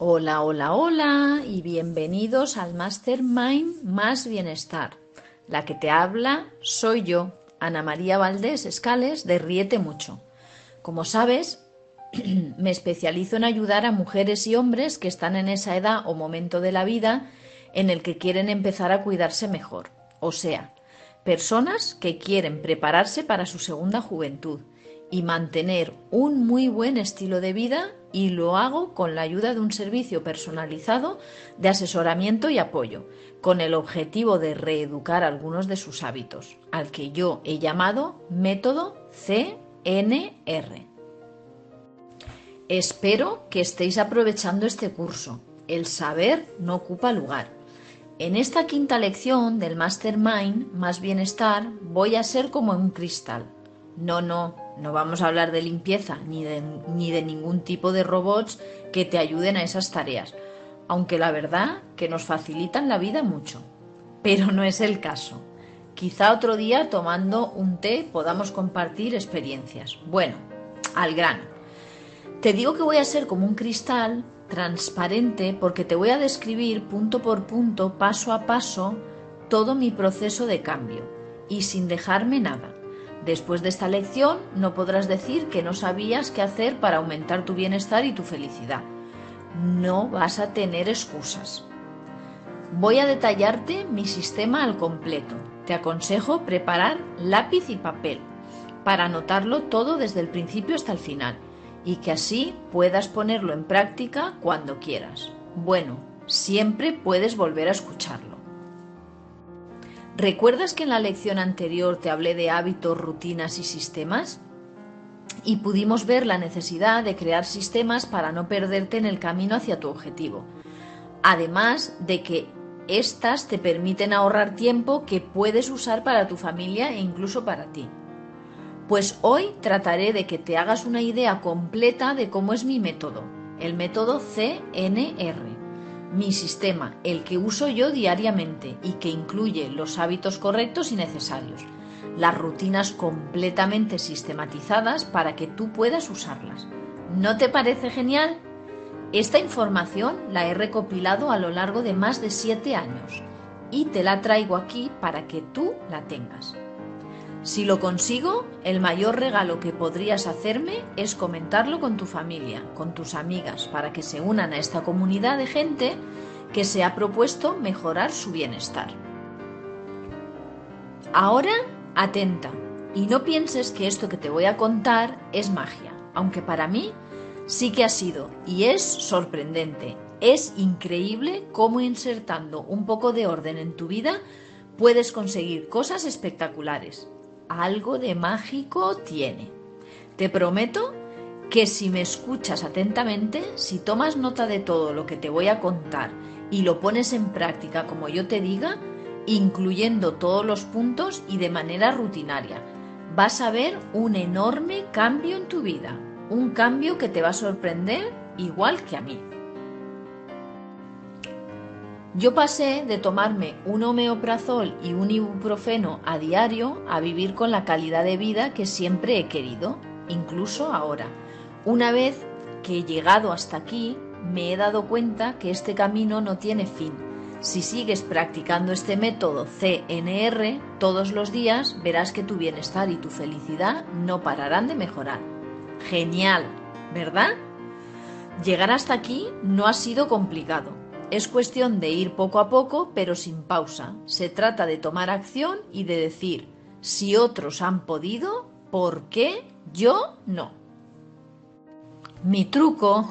Hola, hola, hola y bienvenidos al Mastermind Más Bienestar. La que te habla soy yo, Ana María Valdés Escales de Riete Mucho. Como sabes, me especializo en ayudar a mujeres y hombres que están en esa edad o momento de la vida en el que quieren empezar a cuidarse mejor. O sea, personas que quieren prepararse para su segunda juventud y mantener un muy buen estilo de vida y lo hago con la ayuda de un servicio personalizado de asesoramiento y apoyo, con el objetivo de reeducar algunos de sus hábitos, al que yo he llamado método CNR. Espero que estéis aprovechando este curso. El saber no ocupa lugar. En esta quinta lección del Mastermind, más bienestar, voy a ser como un cristal. No, no, no vamos a hablar de limpieza ni de, ni de ningún tipo de robots que te ayuden a esas tareas, aunque la verdad que nos facilitan la vida mucho. Pero no es el caso. Quizá otro día tomando un té podamos compartir experiencias. Bueno, al grano. Te digo que voy a ser como un cristal transparente porque te voy a describir punto por punto, paso a paso, todo mi proceso de cambio y sin dejarme nada. Después de esta lección no podrás decir que no sabías qué hacer para aumentar tu bienestar y tu felicidad. No vas a tener excusas. Voy a detallarte mi sistema al completo. Te aconsejo preparar lápiz y papel para anotarlo todo desde el principio hasta el final y que así puedas ponerlo en práctica cuando quieras. Bueno, siempre puedes volver a escucharlo. ¿Recuerdas que en la lección anterior te hablé de hábitos, rutinas y sistemas? Y pudimos ver la necesidad de crear sistemas para no perderte en el camino hacia tu objetivo. Además de que éstas te permiten ahorrar tiempo que puedes usar para tu familia e incluso para ti. Pues hoy trataré de que te hagas una idea completa de cómo es mi método, el método CNR, mi sistema, el que uso yo diariamente y que incluye los hábitos correctos y necesarios, las rutinas completamente sistematizadas para que tú puedas usarlas. ¿No te parece genial? Esta información la he recopilado a lo largo de más de siete años y te la traigo aquí para que tú la tengas. Si lo consigo, el mayor regalo que podrías hacerme es comentarlo con tu familia, con tus amigas, para que se unan a esta comunidad de gente que se ha propuesto mejorar su bienestar. Ahora, atenta, y no pienses que esto que te voy a contar es magia, aunque para mí sí que ha sido y es sorprendente. Es increíble cómo insertando un poco de orden en tu vida puedes conseguir cosas espectaculares algo de mágico tiene. Te prometo que si me escuchas atentamente, si tomas nota de todo lo que te voy a contar y lo pones en práctica como yo te diga, incluyendo todos los puntos y de manera rutinaria, vas a ver un enorme cambio en tu vida, un cambio que te va a sorprender igual que a mí. Yo pasé de tomarme un homeoprazol y un ibuprofeno a diario a vivir con la calidad de vida que siempre he querido, incluso ahora. Una vez que he llegado hasta aquí, me he dado cuenta que este camino no tiene fin. Si sigues practicando este método CNR todos los días, verás que tu bienestar y tu felicidad no pararán de mejorar. Genial, ¿verdad? Llegar hasta aquí no ha sido complicado es cuestión de ir poco a poco, pero sin pausa. Se trata de tomar acción y de decir, si otros han podido, ¿por qué yo no? Mi truco,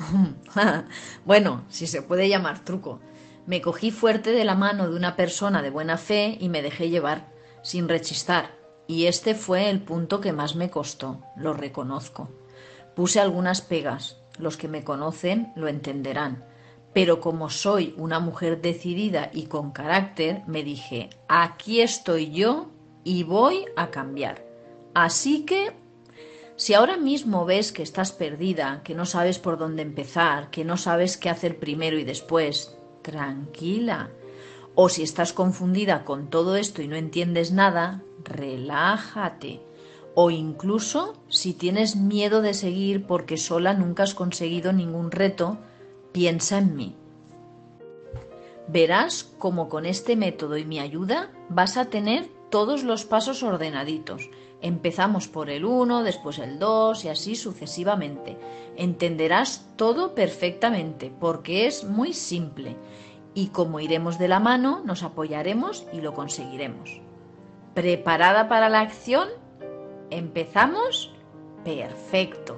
bueno, si se puede llamar truco, me cogí fuerte de la mano de una persona de buena fe y me dejé llevar, sin rechistar. Y este fue el punto que más me costó, lo reconozco. Puse algunas pegas, los que me conocen lo entenderán pero como soy una mujer decidida y con carácter, me dije, aquí estoy yo y voy a cambiar. Así que, si ahora mismo ves que estás perdida, que no sabes por dónde empezar, que no sabes qué hacer primero y después, tranquila. O si estás confundida con todo esto y no entiendes nada, relájate. O incluso si tienes miedo de seguir porque sola nunca has conseguido ningún reto, Piensa en mí. Verás cómo con este método y mi ayuda vas a tener todos los pasos ordenaditos. Empezamos por el 1, después el 2 y así sucesivamente. Entenderás todo perfectamente porque es muy simple y como iremos de la mano nos apoyaremos y lo conseguiremos. ¿Preparada para la acción? ¿Empezamos? Perfecto.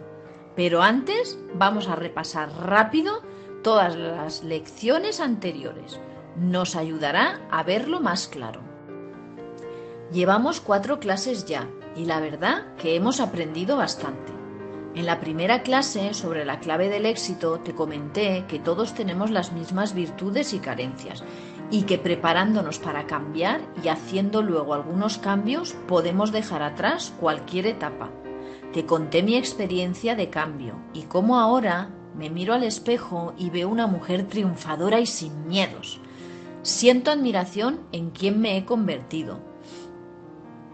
Pero antes vamos a repasar rápido todas las lecciones anteriores. Nos ayudará a verlo más claro. Llevamos cuatro clases ya y la verdad que hemos aprendido bastante. En la primera clase sobre la clave del éxito te comenté que todos tenemos las mismas virtudes y carencias y que preparándonos para cambiar y haciendo luego algunos cambios podemos dejar atrás cualquier etapa. Te conté mi experiencia de cambio y cómo ahora me miro al espejo y veo una mujer triunfadora y sin miedos. Siento admiración en quien me he convertido.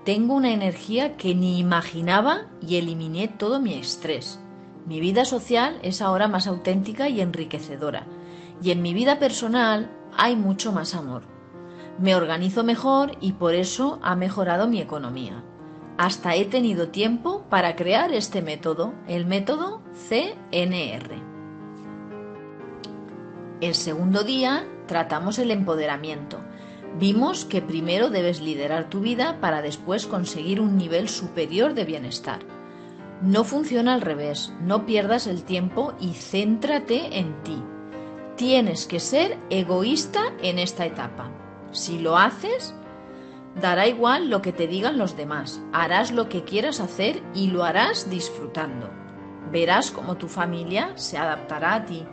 Tengo una energía que ni imaginaba y eliminé todo mi estrés. Mi vida social es ahora más auténtica y enriquecedora. Y en mi vida personal hay mucho más amor. Me organizo mejor y por eso ha mejorado mi economía. Hasta he tenido tiempo para crear este método, el método CNR. El segundo día tratamos el empoderamiento. Vimos que primero debes liderar tu vida para después conseguir un nivel superior de bienestar. No funciona al revés, no pierdas el tiempo y céntrate en ti. Tienes que ser egoísta en esta etapa. Si lo haces, dará igual lo que te digan los demás, harás lo que quieras hacer y lo harás disfrutando. Verás cómo tu familia se adaptará a ti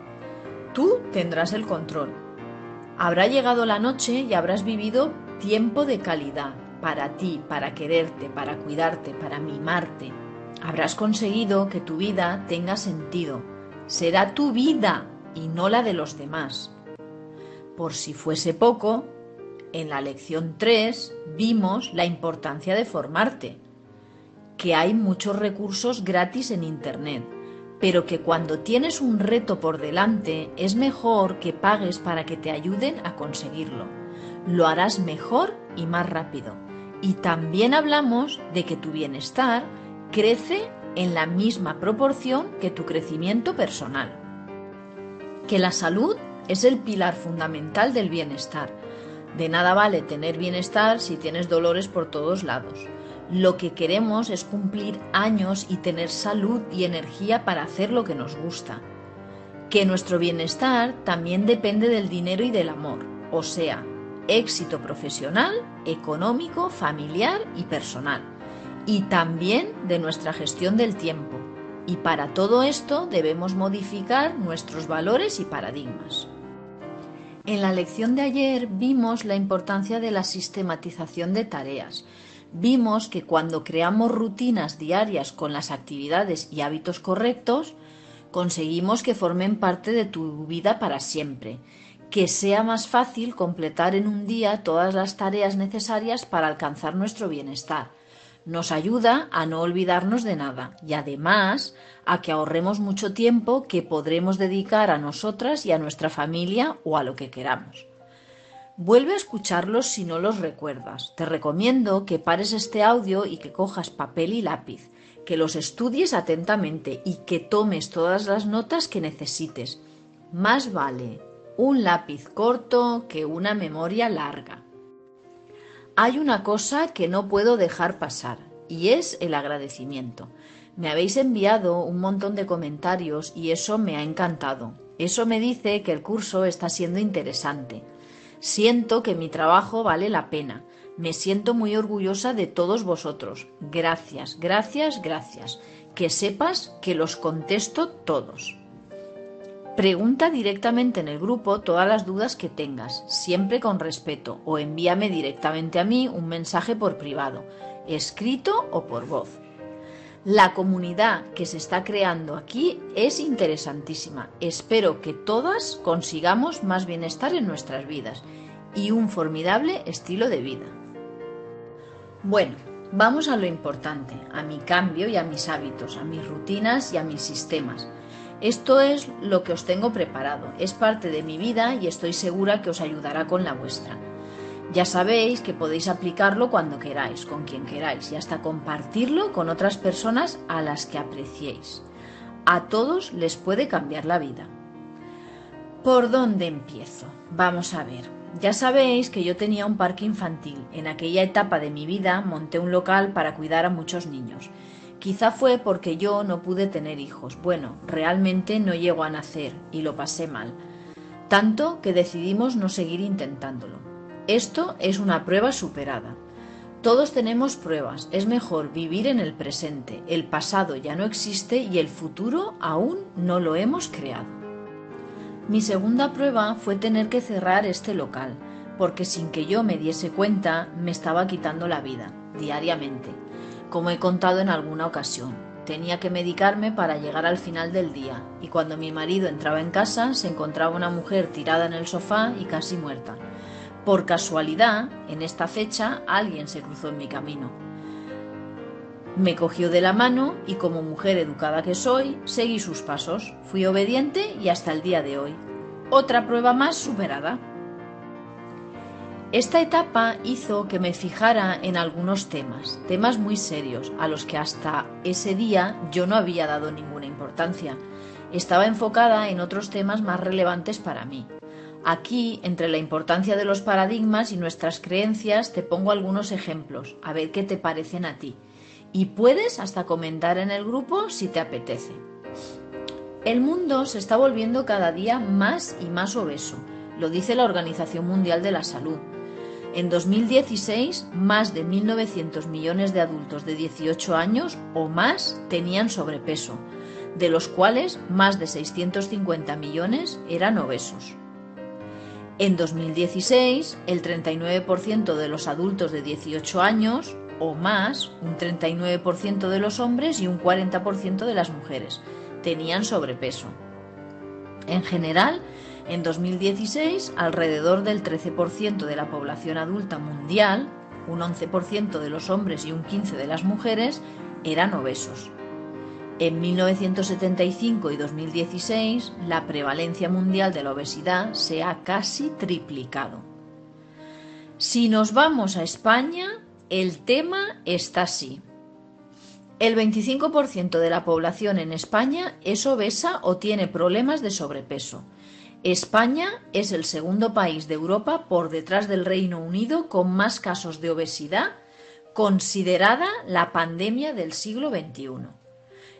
Tú tendrás el control. Habrá llegado la noche y habrás vivido tiempo de calidad para ti, para quererte, para cuidarte, para mimarte. Habrás conseguido que tu vida tenga sentido. Será tu vida y no la de los demás. Por si fuese poco, en la lección 3 vimos la importancia de formarte, que hay muchos recursos gratis en Internet pero que cuando tienes un reto por delante es mejor que pagues para que te ayuden a conseguirlo. Lo harás mejor y más rápido. Y también hablamos de que tu bienestar crece en la misma proporción que tu crecimiento personal. Que la salud es el pilar fundamental del bienestar. De nada vale tener bienestar si tienes dolores por todos lados. Lo que queremos es cumplir años y tener salud y energía para hacer lo que nos gusta. Que nuestro bienestar también depende del dinero y del amor, o sea, éxito profesional, económico, familiar y personal. Y también de nuestra gestión del tiempo. Y para todo esto debemos modificar nuestros valores y paradigmas. En la lección de ayer vimos la importancia de la sistematización de tareas vimos que cuando creamos rutinas diarias con las actividades y hábitos correctos, conseguimos que formen parte de tu vida para siempre, que sea más fácil completar en un día todas las tareas necesarias para alcanzar nuestro bienestar. Nos ayuda a no olvidarnos de nada y además a que ahorremos mucho tiempo que podremos dedicar a nosotras y a nuestra familia o a lo que queramos. Vuelve a escucharlos si no los recuerdas. Te recomiendo que pares este audio y que cojas papel y lápiz, que los estudies atentamente y que tomes todas las notas que necesites. Más vale un lápiz corto que una memoria larga. Hay una cosa que no puedo dejar pasar y es el agradecimiento. Me habéis enviado un montón de comentarios y eso me ha encantado. Eso me dice que el curso está siendo interesante. Siento que mi trabajo vale la pena. Me siento muy orgullosa de todos vosotros. Gracias, gracias, gracias. Que sepas que los contesto todos. Pregunta directamente en el grupo todas las dudas que tengas, siempre con respeto, o envíame directamente a mí un mensaje por privado, escrito o por voz. La comunidad que se está creando aquí es interesantísima. Espero que todas consigamos más bienestar en nuestras vidas y un formidable estilo de vida. Bueno, vamos a lo importante, a mi cambio y a mis hábitos, a mis rutinas y a mis sistemas. Esto es lo que os tengo preparado, es parte de mi vida y estoy segura que os ayudará con la vuestra. Ya sabéis que podéis aplicarlo cuando queráis, con quien queráis y hasta compartirlo con otras personas a las que apreciéis. A todos les puede cambiar la vida. ¿Por dónde empiezo? Vamos a ver. Ya sabéis que yo tenía un parque infantil. En aquella etapa de mi vida monté un local para cuidar a muchos niños. Quizá fue porque yo no pude tener hijos. Bueno, realmente no llegó a nacer y lo pasé mal. Tanto que decidimos no seguir intentándolo. Esto es una prueba superada. Todos tenemos pruebas. Es mejor vivir en el presente. El pasado ya no existe y el futuro aún no lo hemos creado. Mi segunda prueba fue tener que cerrar este local, porque sin que yo me diese cuenta me estaba quitando la vida, diariamente, como he contado en alguna ocasión. Tenía que medicarme para llegar al final del día, y cuando mi marido entraba en casa se encontraba una mujer tirada en el sofá y casi muerta. Por casualidad, en esta fecha alguien se cruzó en mi camino. Me cogió de la mano y como mujer educada que soy, seguí sus pasos. Fui obediente y hasta el día de hoy. Otra prueba más superada. Esta etapa hizo que me fijara en algunos temas, temas muy serios, a los que hasta ese día yo no había dado ninguna importancia. Estaba enfocada en otros temas más relevantes para mí. Aquí, entre la importancia de los paradigmas y nuestras creencias, te pongo algunos ejemplos, a ver qué te parecen a ti y puedes hasta comentar en el grupo si te apetece. El mundo se está volviendo cada día más y más obeso, lo dice la Organización Mundial de la Salud. En 2016, más de 1.900 millones de adultos de 18 años o más tenían sobrepeso, de los cuales más de 650 millones eran obesos. En 2016, el 39% de los adultos de 18 años o más, un 39% de los hombres y un 40% de las mujeres tenían sobrepeso. En general, en 2016, alrededor del 13% de la población adulta mundial, un 11% de los hombres y un 15% de las mujeres, eran obesos. En 1975 y 2016, la prevalencia mundial de la obesidad se ha casi triplicado. Si nos vamos a España, el tema está así. El 25% de la población en España es obesa o tiene problemas de sobrepeso. España es el segundo país de Europa por detrás del Reino Unido con más casos de obesidad, considerada la pandemia del siglo XXI.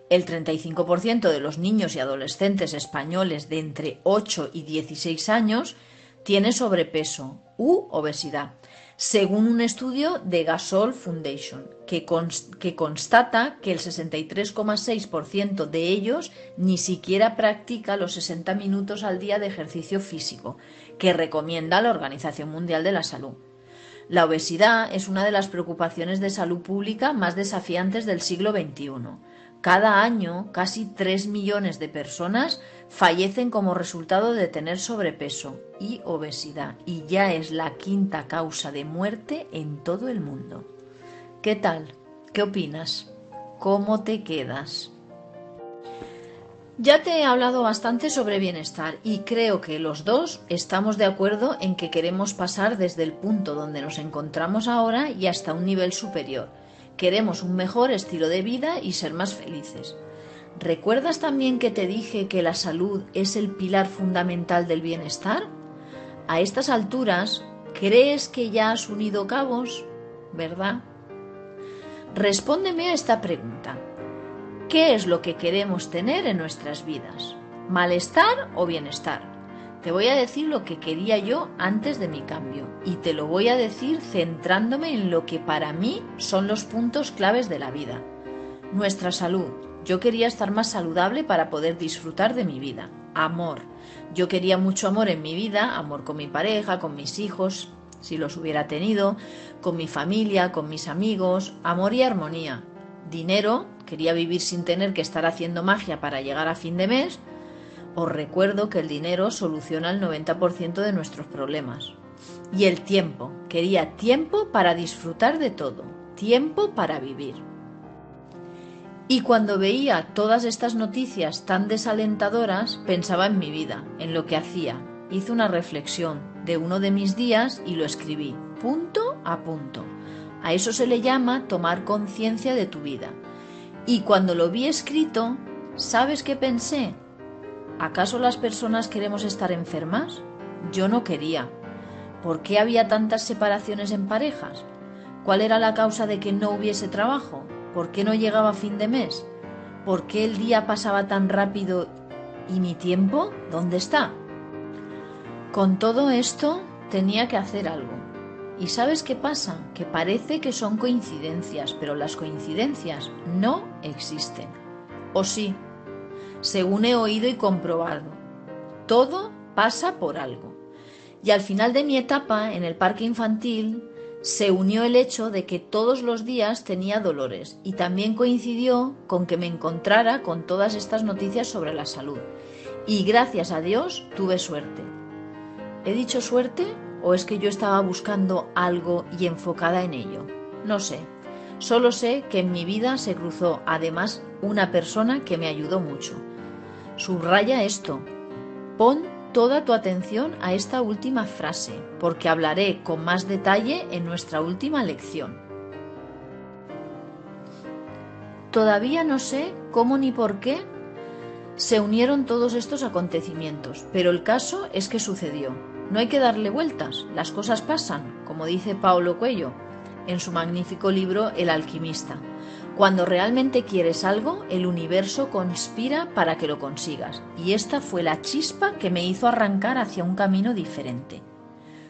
El 35% de los niños y adolescentes españoles de entre 8 y 16 años tiene sobrepeso u obesidad según un estudio de Gasol Foundation, que, constata que el 63,6% de ellos ni siquiera practica los 60 minutos al día de ejercicio físico, que recomienda la Organización Mundial de la Salud. La obesidad es una de las preocupaciones de salud pública más desafiantes del siglo XXI. Cada año, casi 3 millones de personas fallecen como resultado de tener sobrepeso y obesidad y ya es la quinta causa de muerte en todo el mundo. ¿Qué tal? ¿Qué opinas? ¿Cómo te quedas? Ya te he hablado bastante sobre bienestar y creo que los dos estamos de acuerdo en que queremos pasar desde el punto donde nos encontramos ahora y hasta un nivel superior. Queremos un mejor estilo de vida y ser más felices. ¿Recuerdas también que te dije que la salud es el pilar fundamental del bienestar? A estas alturas, ¿crees que ya has unido cabos? ¿Verdad? Respóndeme a esta pregunta. ¿Qué es lo que queremos tener en nuestras vidas? ¿Malestar o bienestar? Te voy a decir lo que quería yo antes de mi cambio y te lo voy a decir centrándome en lo que para mí son los puntos claves de la vida. Nuestra salud, yo quería estar más saludable para poder disfrutar de mi vida. Amor. Yo quería mucho amor en mi vida, amor con mi pareja, con mis hijos, si los hubiera tenido, con mi familia, con mis amigos, amor y armonía. Dinero, quería vivir sin tener que estar haciendo magia para llegar a fin de mes. Os recuerdo que el dinero soluciona el 90% de nuestros problemas. Y el tiempo, quería tiempo para disfrutar de todo, tiempo para vivir. Y cuando veía todas estas noticias tan desalentadoras, pensaba en mi vida, en lo que hacía. Hice una reflexión de uno de mis días y lo escribí, punto a punto. A eso se le llama tomar conciencia de tu vida. Y cuando lo vi escrito, ¿sabes qué pensé? ¿Acaso las personas queremos estar enfermas? Yo no quería. ¿Por qué había tantas separaciones en parejas? ¿Cuál era la causa de que no hubiese trabajo? ¿Por qué no llegaba fin de mes? ¿Por qué el día pasaba tan rápido y mi tiempo? ¿Dónde está? Con todo esto tenía que hacer algo. ¿Y sabes qué pasa? Que parece que son coincidencias, pero las coincidencias no existen. ¿O sí? Según he oído y comprobado. Todo pasa por algo. Y al final de mi etapa en el parque infantil se unió el hecho de que todos los días tenía dolores y también coincidió con que me encontrara con todas estas noticias sobre la salud. Y gracias a Dios tuve suerte. ¿He dicho suerte o es que yo estaba buscando algo y enfocada en ello? No sé. Solo sé que en mi vida se cruzó además una persona que me ayudó mucho. Subraya esto. Pon toda tu atención a esta última frase, porque hablaré con más detalle en nuestra última lección. Todavía no sé cómo ni por qué se unieron todos estos acontecimientos, pero el caso es que sucedió. No hay que darle vueltas, las cosas pasan, como dice Paulo Cuello en su magnífico libro El alquimista. Cuando realmente quieres algo, el universo conspira para que lo consigas, y esta fue la chispa que me hizo arrancar hacia un camino diferente.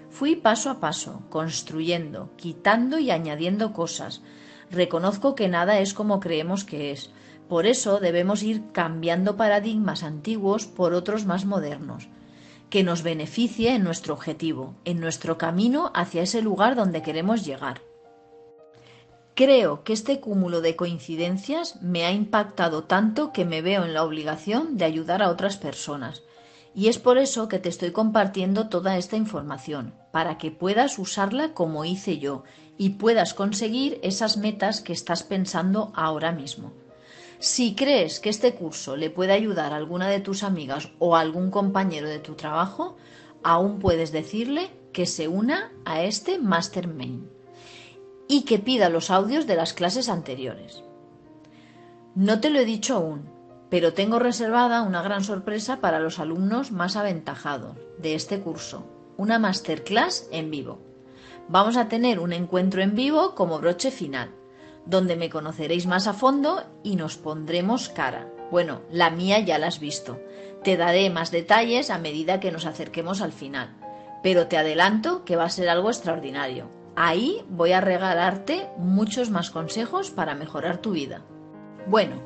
Fui paso a paso, construyendo, quitando y añadiendo cosas. Reconozco que nada es como creemos que es. Por eso debemos ir cambiando paradigmas antiguos por otros más modernos, que nos beneficie en nuestro objetivo, en nuestro camino hacia ese lugar donde queremos llegar. Creo que este cúmulo de coincidencias me ha impactado tanto que me veo en la obligación de ayudar a otras personas. Y es por eso que te estoy compartiendo toda esta información, para que puedas usarla como hice yo y puedas conseguir esas metas que estás pensando ahora mismo. Si crees que este curso le puede ayudar a alguna de tus amigas o a algún compañero de tu trabajo, aún puedes decirle que se una a este Mastermind y que pida los audios de las clases anteriores. No te lo he dicho aún, pero tengo reservada una gran sorpresa para los alumnos más aventajados de este curso, una masterclass en vivo. Vamos a tener un encuentro en vivo como broche final, donde me conoceréis más a fondo y nos pondremos cara. Bueno, la mía ya la has visto. Te daré más detalles a medida que nos acerquemos al final, pero te adelanto que va a ser algo extraordinario. Ahí voy a regalarte muchos más consejos para mejorar tu vida. Bueno,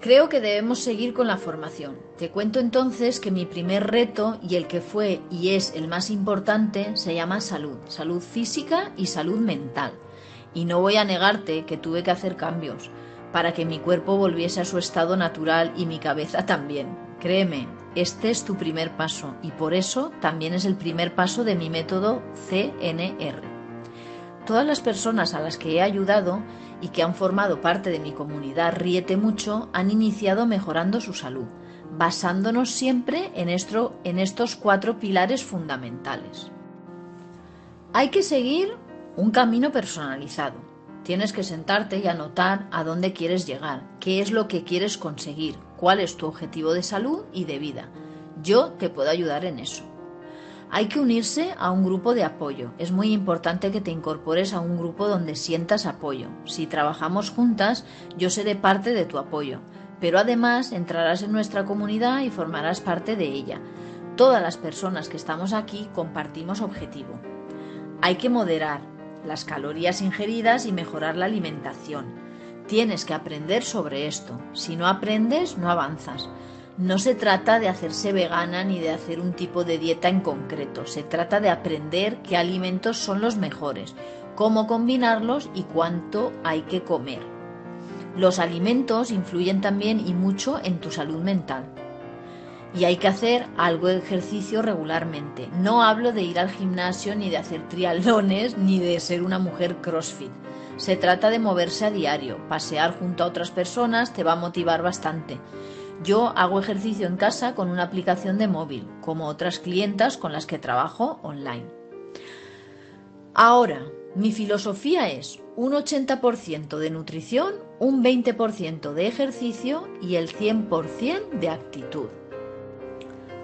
creo que debemos seguir con la formación. Te cuento entonces que mi primer reto y el que fue y es el más importante se llama salud, salud física y salud mental. Y no voy a negarte que tuve que hacer cambios para que mi cuerpo volviese a su estado natural y mi cabeza también. Créeme, este es tu primer paso y por eso también es el primer paso de mi método CNR. Todas las personas a las que he ayudado y que han formado parte de mi comunidad Ríete Mucho han iniciado mejorando su salud, basándonos siempre en, en estos cuatro pilares fundamentales. Hay que seguir un camino personalizado. Tienes que sentarte y anotar a dónde quieres llegar, qué es lo que quieres conseguir, cuál es tu objetivo de salud y de vida. Yo te puedo ayudar en eso. Hay que unirse a un grupo de apoyo. Es muy importante que te incorpores a un grupo donde sientas apoyo. Si trabajamos juntas, yo seré parte de tu apoyo, pero además entrarás en nuestra comunidad y formarás parte de ella. Todas las personas que estamos aquí compartimos objetivo. Hay que moderar las calorías ingeridas y mejorar la alimentación. Tienes que aprender sobre esto. Si no aprendes, no avanzas. No se trata de hacerse vegana ni de hacer un tipo de dieta en concreto, se trata de aprender qué alimentos son los mejores, cómo combinarlos y cuánto hay que comer. Los alimentos influyen también y mucho en tu salud mental. Y hay que hacer algo de ejercicio regularmente. No hablo de ir al gimnasio ni de hacer triatlones ni de ser una mujer CrossFit. Se trata de moverse a diario. Pasear junto a otras personas te va a motivar bastante. Yo hago ejercicio en casa con una aplicación de móvil, como otras clientas con las que trabajo online. Ahora, mi filosofía es un 80% de nutrición, un 20% de ejercicio y el 100% de actitud.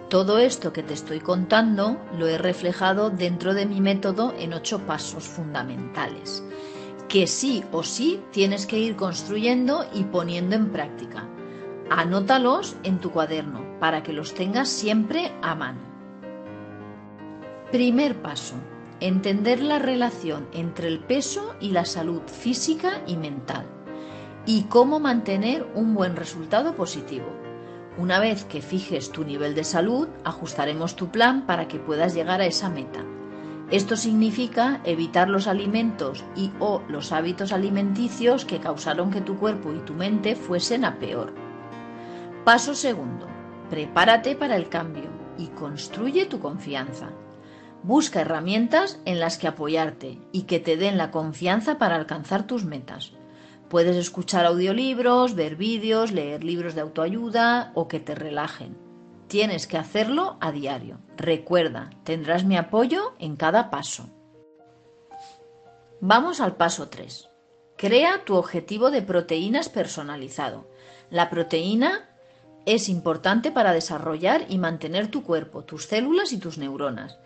Todo esto que te estoy contando lo he reflejado dentro de mi método en ocho pasos fundamentales, que sí o sí tienes que ir construyendo y poniendo en práctica. Anótalos en tu cuaderno para que los tengas siempre a mano. Primer paso. Entender la relación entre el peso y la salud física y mental y cómo mantener un buen resultado positivo. Una vez que fijes tu nivel de salud, ajustaremos tu plan para que puedas llegar a esa meta. Esto significa evitar los alimentos y o los hábitos alimenticios que causaron que tu cuerpo y tu mente fuesen a peor. Paso segundo. Prepárate para el cambio y construye tu confianza. Busca herramientas en las que apoyarte y que te den la confianza para alcanzar tus metas. Puedes escuchar audiolibros, ver vídeos, leer libros de autoayuda o que te relajen. Tienes que hacerlo a diario. Recuerda, tendrás mi apoyo en cada paso. Vamos al paso 3. Crea tu objetivo de proteínas personalizado. La proteína es importante para desarrollar y mantener tu cuerpo, tus células y tus neuronas.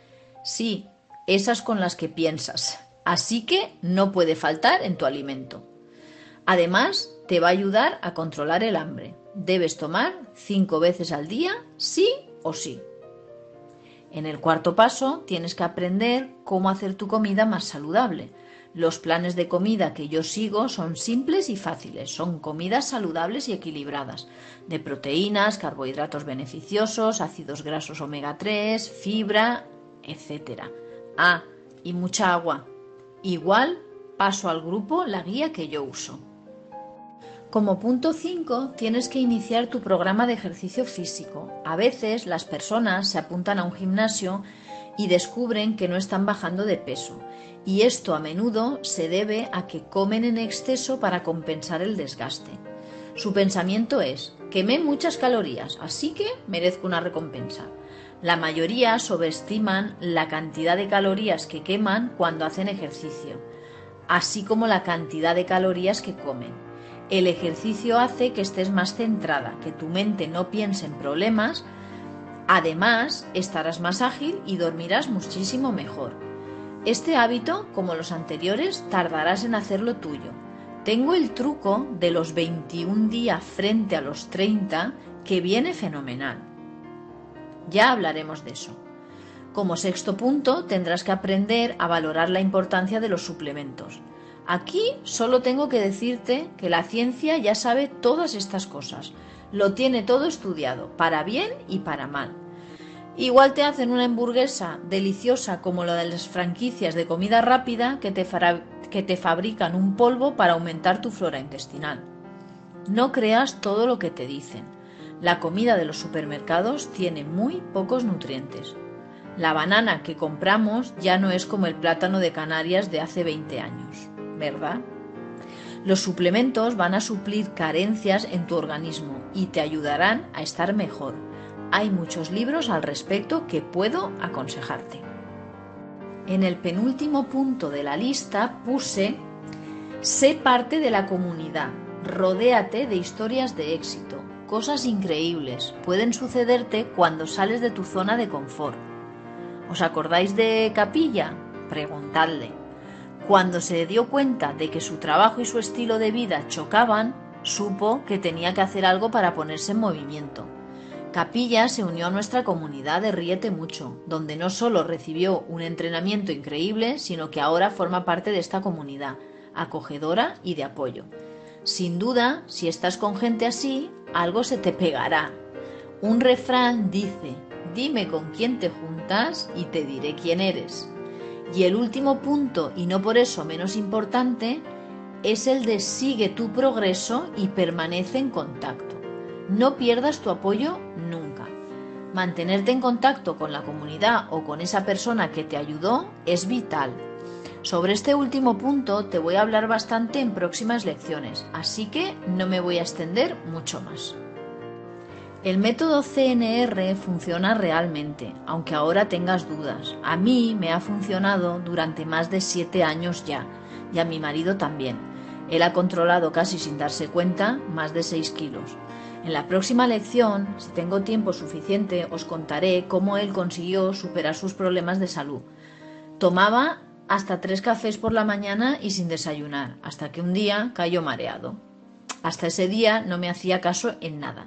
Sí, esas con las que piensas. Así que no puede faltar en tu alimento. Además, te va a ayudar a controlar el hambre. Debes tomar cinco veces al día, sí o sí. En el cuarto paso, tienes que aprender cómo hacer tu comida más saludable. Los planes de comida que yo sigo son simples y fáciles. Son comidas saludables y equilibradas, de proteínas, carbohidratos beneficiosos, ácidos grasos omega 3, fibra, etc. Ah, y mucha agua. Igual paso al grupo la guía que yo uso. Como punto 5, tienes que iniciar tu programa de ejercicio físico. A veces las personas se apuntan a un gimnasio y descubren que no están bajando de peso. Y esto a menudo se debe a que comen en exceso para compensar el desgaste. Su pensamiento es, quemé muchas calorías, así que merezco una recompensa. La mayoría sobreestiman la cantidad de calorías que queman cuando hacen ejercicio, así como la cantidad de calorías que comen. El ejercicio hace que estés más centrada, que tu mente no piense en problemas. Además, estarás más ágil y dormirás muchísimo mejor. Este hábito, como los anteriores, tardarás en hacerlo tuyo. Tengo el truco de los 21 días frente a los 30 que viene fenomenal. Ya hablaremos de eso. Como sexto punto, tendrás que aprender a valorar la importancia de los suplementos. Aquí solo tengo que decirte que la ciencia ya sabe todas estas cosas, lo tiene todo estudiado, para bien y para mal. Igual te hacen una hamburguesa deliciosa como la de las franquicias de comida rápida que te, que te fabrican un polvo para aumentar tu flora intestinal. No creas todo lo que te dicen. La comida de los supermercados tiene muy pocos nutrientes. La banana que compramos ya no es como el plátano de Canarias de hace 20 años. ¿verdad? Los suplementos van a suplir carencias en tu organismo y te ayudarán a estar mejor. Hay muchos libros al respecto que puedo aconsejarte. En el penúltimo punto de la lista puse Sé parte de la comunidad, rodéate de historias de éxito. Cosas increíbles pueden sucederte cuando sales de tu zona de confort. ¿Os acordáis de Capilla? Preguntadle. Cuando se dio cuenta de que su trabajo y su estilo de vida chocaban, supo que tenía que hacer algo para ponerse en movimiento. Capilla se unió a nuestra comunidad de Ríete Mucho, donde no solo recibió un entrenamiento increíble, sino que ahora forma parte de esta comunidad, acogedora y de apoyo. Sin duda, si estás con gente así, algo se te pegará. Un refrán dice, dime con quién te juntas y te diré quién eres. Y el último punto, y no por eso menos importante, es el de sigue tu progreso y permanece en contacto. No pierdas tu apoyo nunca. Mantenerte en contacto con la comunidad o con esa persona que te ayudó es vital. Sobre este último punto te voy a hablar bastante en próximas lecciones, así que no me voy a extender mucho más. El método CNR funciona realmente, aunque ahora tengas dudas. A mí me ha funcionado durante más de 7 años ya, y a mi marido también. Él ha controlado casi sin darse cuenta más de 6 kilos. En la próxima lección, si tengo tiempo suficiente, os contaré cómo él consiguió superar sus problemas de salud. Tomaba hasta tres cafés por la mañana y sin desayunar, hasta que un día cayó mareado. Hasta ese día no me hacía caso en nada.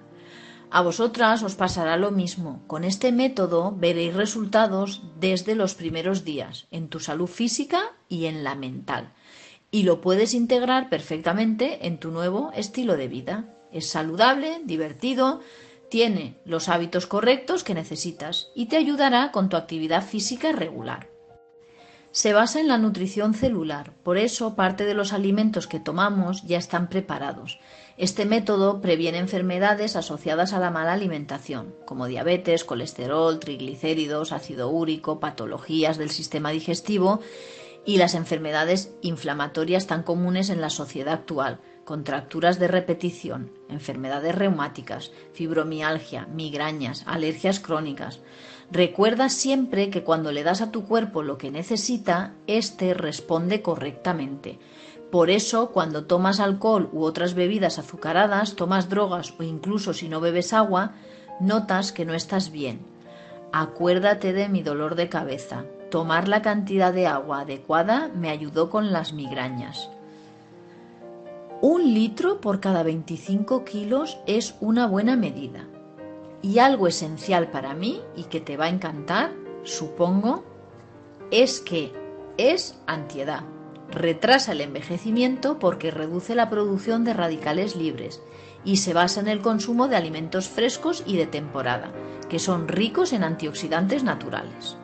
A vosotras os pasará lo mismo. Con este método veréis resultados desde los primeros días, en tu salud física y en la mental. Y lo puedes integrar perfectamente en tu nuevo estilo de vida. Es saludable, divertido, tiene los hábitos correctos que necesitas y te ayudará con tu actividad física regular se basa en la nutrición celular, por eso parte de los alimentos que tomamos ya están preparados. Este método previene enfermedades asociadas a la mala alimentación, como diabetes, colesterol, triglicéridos, ácido úrico, patologías del sistema digestivo y las enfermedades inflamatorias tan comunes en la sociedad actual, contracturas de repetición, enfermedades reumáticas, fibromialgia, migrañas, alergias crónicas. Recuerda siempre que cuando le das a tu cuerpo lo que necesita, éste responde correctamente. Por eso, cuando tomas alcohol u otras bebidas azucaradas, tomas drogas o incluso si no bebes agua, notas que no estás bien. Acuérdate de mi dolor de cabeza. Tomar la cantidad de agua adecuada me ayudó con las migrañas. Un litro por cada 25 kilos es una buena medida. Y algo esencial para mí y que te va a encantar, supongo, es que es antiedad. Retrasa el envejecimiento porque reduce la producción de radicales libres y se basa en el consumo de alimentos frescos y de temporada, que son ricos en antioxidantes naturales.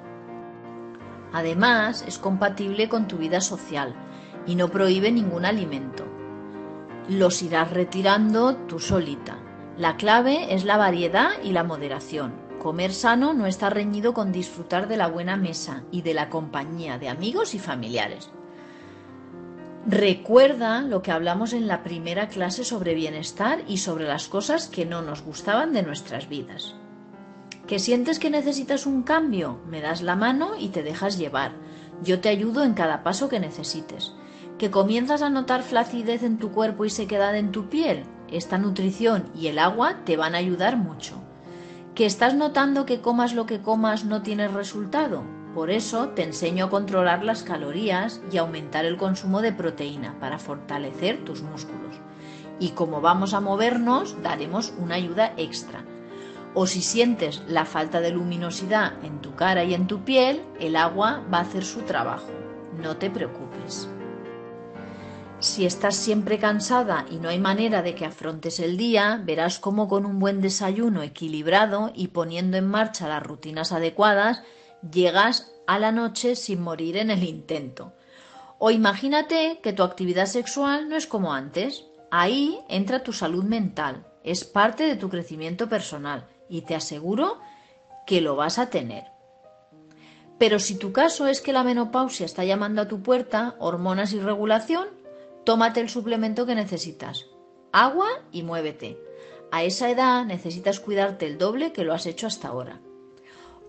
Además, es compatible con tu vida social y no prohíbe ningún alimento. Los irás retirando tú solita la clave es la variedad y la moderación. Comer sano no está reñido con disfrutar de la buena mesa y de la compañía de amigos y familiares. Recuerda lo que hablamos en la primera clase sobre bienestar y sobre las cosas que no nos gustaban de nuestras vidas. ¿Que sientes que necesitas un cambio? Me das la mano y te dejas llevar. Yo te ayudo en cada paso que necesites. ¿Que comienzas a notar flacidez en tu cuerpo y sequedad en tu piel? esta nutrición y el agua te van a ayudar mucho. ¿Que estás notando que comas lo que comas no tienes resultado? Por eso te enseño a controlar las calorías y aumentar el consumo de proteína para fortalecer tus músculos. Y como vamos a movernos, daremos una ayuda extra. O si sientes la falta de luminosidad en tu cara y en tu piel, el agua va a hacer su trabajo. No te preocupes. Si estás siempre cansada y no hay manera de que afrontes el día, verás cómo con un buen desayuno equilibrado y poniendo en marcha las rutinas adecuadas, llegas a la noche sin morir en el intento. O imagínate que tu actividad sexual no es como antes. Ahí entra tu salud mental, es parte de tu crecimiento personal y te aseguro que lo vas a tener. Pero si tu caso es que la menopausia está llamando a tu puerta, hormonas y regulación, tómate el suplemento que necesitas. Agua y muévete. A esa edad necesitas cuidarte el doble que lo has hecho hasta ahora.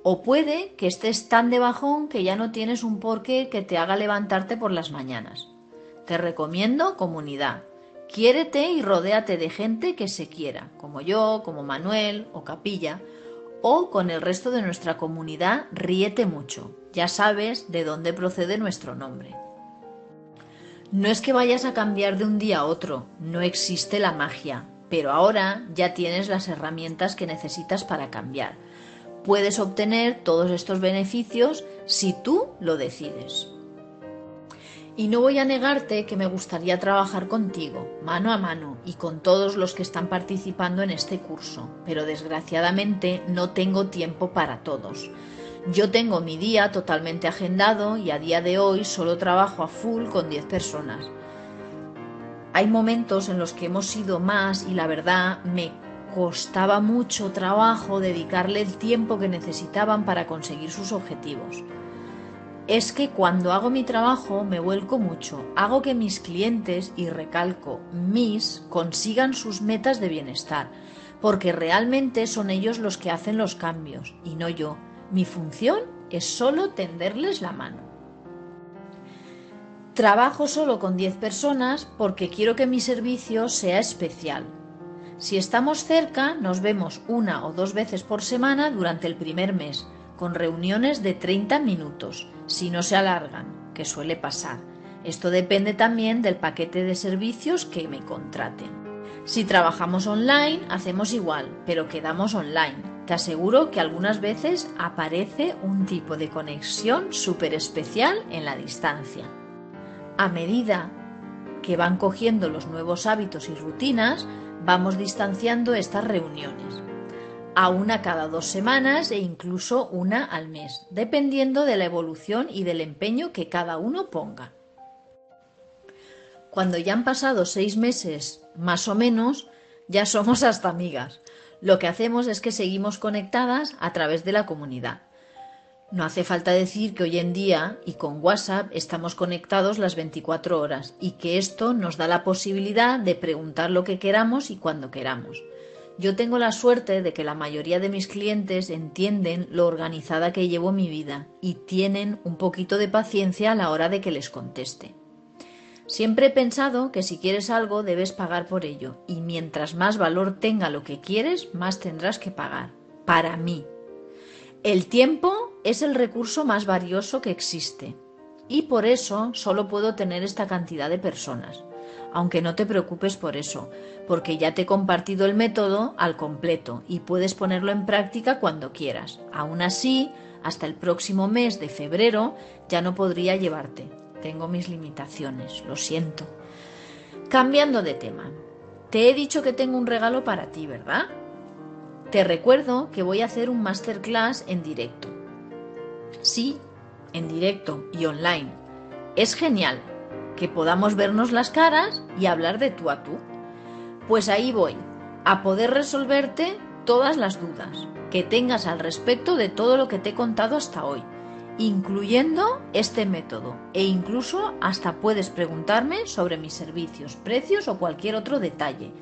O puede que estés tan de bajón que ya no tienes un porqué que te haga levantarte por las mañanas. Te recomiendo comunidad. Quiérete y rodéate de gente que se quiera, como yo, como Manuel o Capilla, o con el resto de nuestra comunidad ríete mucho. Ya sabes de dónde procede nuestro nombre. No es que vayas a cambiar de un día a otro, no existe la magia, pero ahora ya tienes las herramientas que necesitas para cambiar. Puedes obtener todos estos beneficios si tú lo decides. Y no voy a negarte que me gustaría trabajar contigo, mano a mano, y con todos los que están participando en este curso, pero desgraciadamente no tengo tiempo para todos. Yo tengo mi día totalmente agendado y a día de hoy solo trabajo a full con 10 personas. Hay momentos en los que hemos sido más y la verdad me costaba mucho trabajo dedicarle el tiempo que necesitaban para conseguir sus objetivos. es que cuando hago mi trabajo me vuelco mucho, hago que mis clientes, y recalco, mis, consigan sus metas de bienestar, porque realmente son ellos los que hacen los cambios y no yo. Mi función es solo tenderles la mano. Trabajo solo con 10 personas porque quiero que mi servicio sea especial. Si estamos cerca, nos vemos una o dos veces por semana durante el primer mes, con reuniones de 30 minutos si no se alargan, que suele pasar. Esto depende también del paquete de servicios que me contraten. Si trabajamos online, hacemos igual, pero quedamos online. Te aseguro que algunas veces aparece un tipo de conexión súper especial en la distancia. A medida que van cogiendo los nuevos hábitos y rutinas, vamos distanciando estas reuniones a una cada dos semanas e incluso una al mes, dependiendo de la evolución y del empeño que cada uno ponga. Cuando ya han pasado seis meses, más o menos, ya somos hasta amigas. Lo que hacemos es que seguimos conectadas a través de la comunidad. No hace falta decir que hoy en día y con WhatsApp estamos conectados las 24 horas y que esto nos da la posibilidad de preguntar lo que queramos y cuando queramos. Yo tengo la suerte de que la mayoría de mis clientes entienden lo organizada que llevo mi vida y tienen un poquito de paciencia a la hora de que les conteste. Siempre he pensado que si quieres algo debes pagar por ello y mientras más valor tenga lo que quieres, más tendrás que pagar. Para mí. El tiempo es el recurso más valioso que existe y por eso solo puedo tener esta cantidad de personas aunque no te preocupes por eso, porque ya te he compartido el método al completo y puedes ponerlo en práctica cuando quieras. Aún así, hasta el próximo mes de febrero ya no podría llevarte. Tengo mis limitaciones, lo siento. Cambiando de tema, te he dicho que tengo un regalo para ti, ¿verdad? Te recuerdo que voy a hacer un masterclass en directo. Sí, en directo y online. Es genial, que podamos vernos las caras y hablar de tú a tú. Pues ahí voy, a poder resolverte todas las dudas que tengas al respecto de todo lo que te he contado hasta hoy, incluyendo este método, e incluso hasta puedes preguntarme sobre mis servicios, precios o cualquier otro detalle.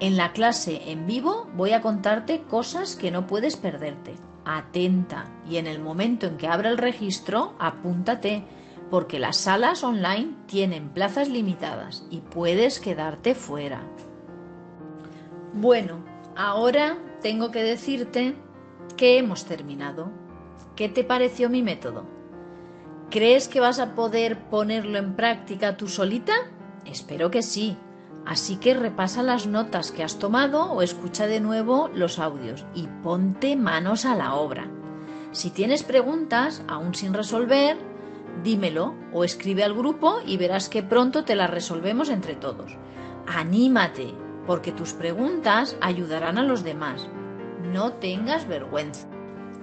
En la clase en vivo voy a contarte cosas que no puedes perderte. Atenta y en el momento en que abra el registro, apúntate porque las salas online tienen plazas limitadas y puedes quedarte fuera. Bueno, ahora tengo que decirte que hemos terminado. ¿Qué te pareció mi método? ¿Crees que vas a poder ponerlo en práctica tú solita? Espero que sí. Así que repasa las notas que has tomado o escucha de nuevo los audios y ponte manos a la obra. Si tienes preguntas aún sin resolver, dímelo o escribe al grupo y verás que pronto te las resolvemos entre todos. Anímate, porque tus preguntas ayudarán a los demás. No tengas vergüenza.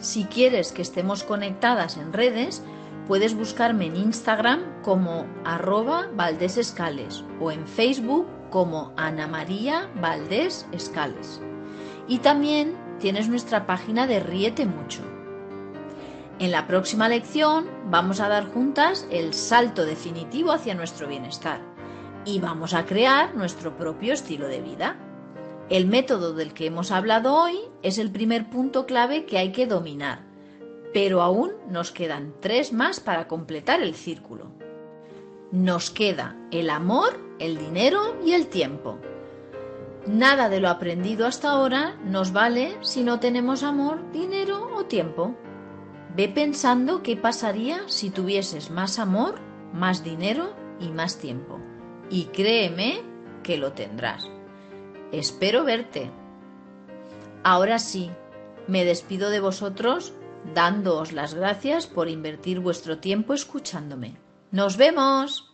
Si quieres que estemos conectadas en redes, puedes buscarme en Instagram como arroba valdesescales o en Facebook como Ana María Valdés Escales. Y también tienes nuestra página de Ríete Mucho. En la próxima lección vamos a dar juntas el salto definitivo hacia nuestro bienestar y vamos a crear nuestro propio estilo de vida. El método del que hemos hablado hoy es el primer punto clave que hay que dominar, pero aún nos quedan tres más para completar el círculo. Nos queda el amor, el dinero y el tiempo. Nada de lo aprendido hasta ahora nos vale si no tenemos amor, dinero o tiempo. Ve pensando qué pasaría si tuvieses más amor, más dinero y más tiempo. Y créeme que lo tendrás. Espero verte. Ahora sí, me despido de vosotros dándoos las gracias por invertir vuestro tiempo escuchándome. ¡Nos vemos!